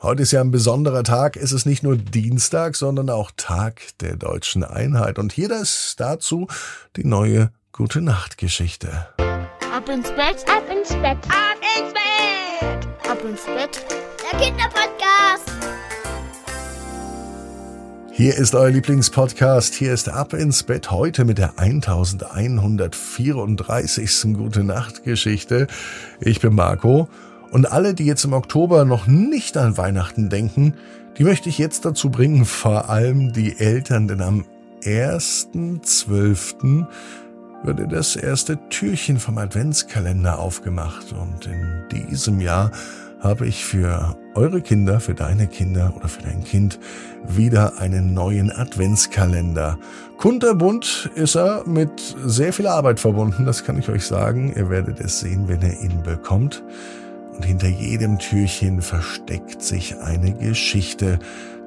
Heute ist ja ein besonderer Tag. Es ist nicht nur Dienstag, sondern auch Tag der deutschen Einheit. Und hier ist dazu die neue Gute Nacht Geschichte. Ab ins Bett, ab ins Bett, ab ins Bett, ab ins Bett. Der Kinderpodcast. Hier ist euer Lieblingspodcast. Hier ist Ab ins Bett heute mit der 1134. Gute Nacht Geschichte. Ich bin Marco und alle, die jetzt im Oktober noch nicht an Weihnachten denken, die möchte ich jetzt dazu bringen, vor allem die Eltern, denn am 1.12. würde das erste Türchen vom Adventskalender aufgemacht und in diesem Jahr habe ich für eure Kinder, für deine Kinder oder für dein Kind wieder einen neuen Adventskalender. Kunterbunt ist er mit sehr viel Arbeit verbunden, das kann ich euch sagen. Ihr werdet es sehen, wenn ihr ihn bekommt und hinter jedem Türchen versteckt sich eine Geschichte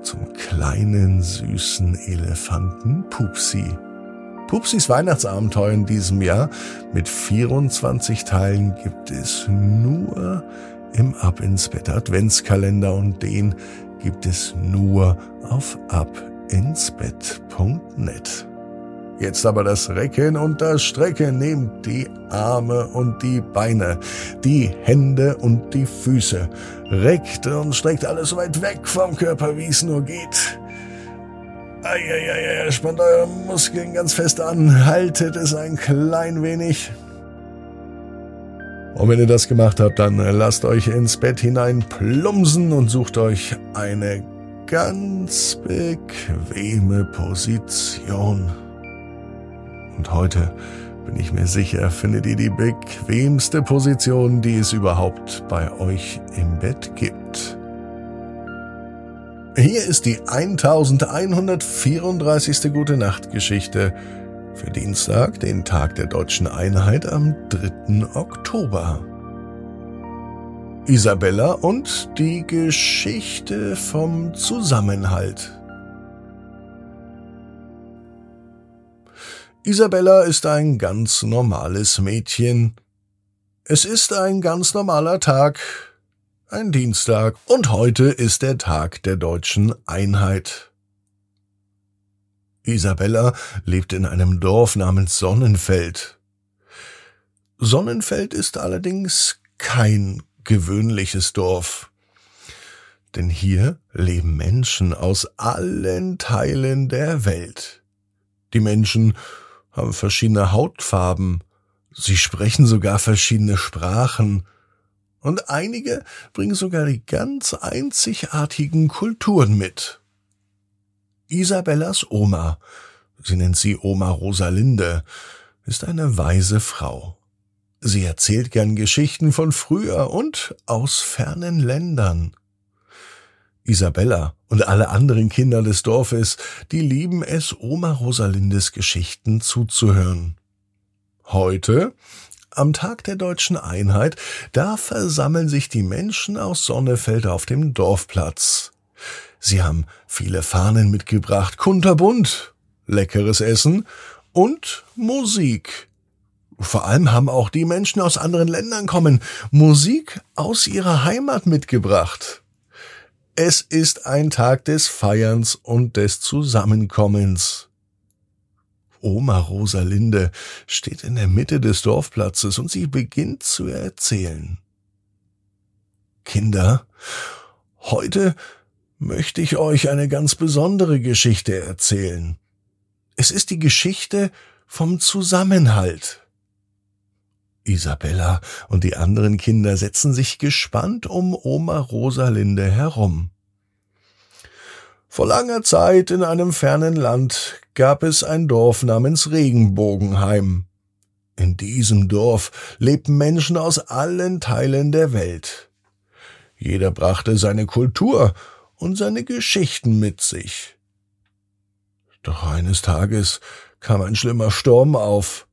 zum kleinen süßen Elefanten Pupsi. Pupsis Weihnachtsabenteuer in diesem Jahr mit 24 Teilen gibt es nur im Ab ins Bett Adventskalender und den gibt es nur auf abinsbett.net. Jetzt aber das Recken und das Strecken. Nehmt die Arme und die Beine, die Hände und die Füße. Reckt und streckt alles so weit weg vom Körper, wie es nur geht. Eieiei, spannt eure Muskeln ganz fest an. Haltet es ein klein wenig. Und wenn ihr das gemacht habt, dann lasst euch ins Bett hinein plumsen und sucht euch eine ganz bequeme Position. Und heute bin ich mir sicher, findet ihr die bequemste Position, die es überhaupt bei euch im Bett gibt. Hier ist die 1134. Gute Nacht Geschichte für Dienstag, den Tag der deutschen Einheit am 3. Oktober. Isabella und die Geschichte vom Zusammenhalt. Isabella ist ein ganz normales Mädchen. Es ist ein ganz normaler Tag, ein Dienstag, und heute ist der Tag der deutschen Einheit. Isabella lebt in einem Dorf namens Sonnenfeld. Sonnenfeld ist allerdings kein gewöhnliches Dorf. Denn hier leben Menschen aus allen Teilen der Welt. Die Menschen haben verschiedene Hautfarben, sie sprechen sogar verschiedene Sprachen, und einige bringen sogar die ganz einzigartigen Kulturen mit. Isabellas Oma, sie nennt sie Oma Rosalinde, ist eine weise Frau. Sie erzählt gern Geschichten von früher und aus fernen Ländern. Isabella und alle anderen Kinder des Dorfes, die lieben es, Oma Rosalindes Geschichten zuzuhören. Heute, am Tag der deutschen Einheit, da versammeln sich die Menschen aus Sonnefeld auf dem Dorfplatz. Sie haben viele Fahnen mitgebracht, kunterbunt, leckeres Essen und Musik. Vor allem haben auch die Menschen aus anderen Ländern kommen, Musik aus ihrer Heimat mitgebracht. Es ist ein Tag des Feierns und des Zusammenkommens. Oma Rosalinde steht in der Mitte des Dorfplatzes und sie beginnt zu erzählen. Kinder, heute möchte ich euch eine ganz besondere Geschichte erzählen. Es ist die Geschichte vom Zusammenhalt. Isabella und die anderen Kinder setzen sich gespannt um Oma Rosalinde herum. Vor langer Zeit in einem fernen Land gab es ein Dorf namens Regenbogenheim. In diesem Dorf lebten Menschen aus allen Teilen der Welt. Jeder brachte seine Kultur und seine Geschichten mit sich. Doch eines Tages kam ein schlimmer Sturm auf.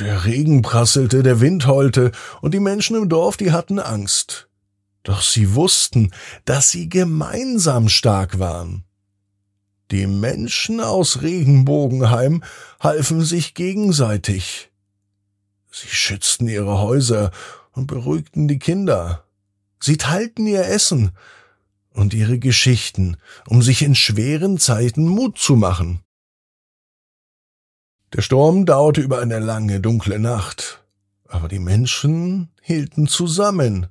Der Regen prasselte, der Wind heulte, und die Menschen im Dorf, die hatten Angst. Doch sie wussten, dass sie gemeinsam stark waren. Die Menschen aus Regenbogenheim halfen sich gegenseitig. Sie schützten ihre Häuser und beruhigten die Kinder. Sie teilten ihr Essen, und ihre Geschichten, um sich in schweren Zeiten Mut zu machen. Der Sturm dauerte über eine lange, dunkle Nacht, aber die Menschen hielten zusammen.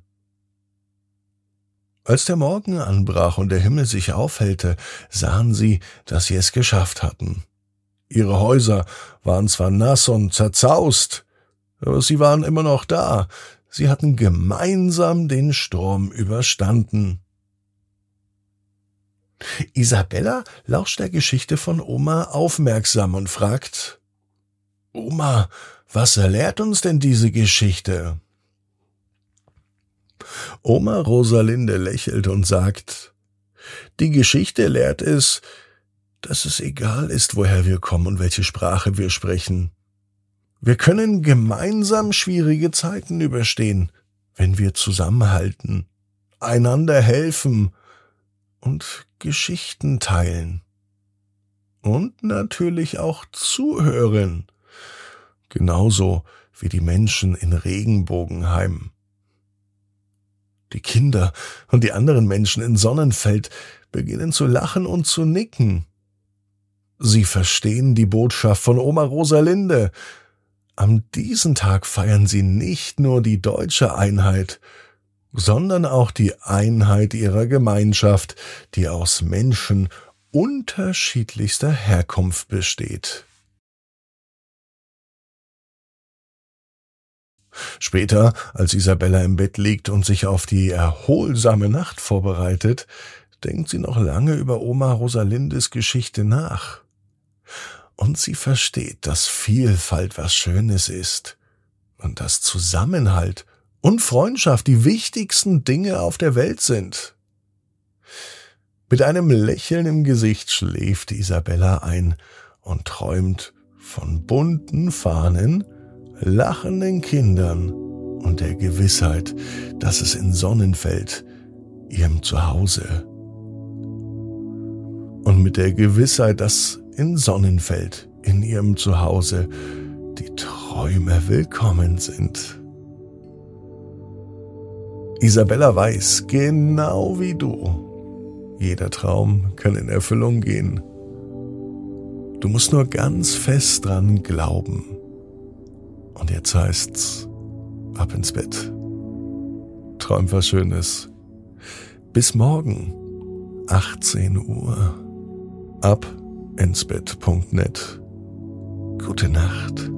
Als der Morgen anbrach und der Himmel sich aufhellte, sahen sie, dass sie es geschafft hatten. Ihre Häuser waren zwar nass und zerzaust, aber sie waren immer noch da, sie hatten gemeinsam den Sturm überstanden. Isabella lauscht der Geschichte von Oma aufmerksam und fragt Oma, was erlehrt uns denn diese Geschichte? Oma Rosalinde lächelt und sagt Die Geschichte lehrt es, dass es egal ist, woher wir kommen und welche Sprache wir sprechen. Wir können gemeinsam schwierige Zeiten überstehen, wenn wir zusammenhalten, einander helfen und Geschichten teilen. Und natürlich auch zuhören. Genauso wie die Menschen in Regenbogenheim. Die Kinder und die anderen Menschen in Sonnenfeld beginnen zu lachen und zu nicken. Sie verstehen die Botschaft von Oma Rosalinde. Am diesen Tag feiern sie nicht nur die deutsche Einheit, sondern auch die Einheit ihrer Gemeinschaft, die aus Menschen unterschiedlichster Herkunft besteht. Später, als Isabella im Bett liegt und sich auf die erholsame Nacht vorbereitet, denkt sie noch lange über Oma Rosalindes Geschichte nach und sie versteht, dass Vielfalt was Schönes ist und dass Zusammenhalt und Freundschaft die wichtigsten Dinge auf der Welt sind. Mit einem Lächeln im Gesicht schläft Isabella ein und träumt von bunten Fahnen, lachenden Kindern und der Gewissheit, dass es in Sonnenfeld, ihrem Zuhause, und mit der Gewissheit, dass in Sonnenfeld, in ihrem Zuhause, die Träume willkommen sind. Isabella weiß, genau wie du, jeder Traum kann in Erfüllung gehen. Du musst nur ganz fest dran glauben. Und jetzt heißt's, ab ins Bett. Träum was Schönes. Bis morgen, 18 Uhr. Ab ensbett.net. Gute Nacht.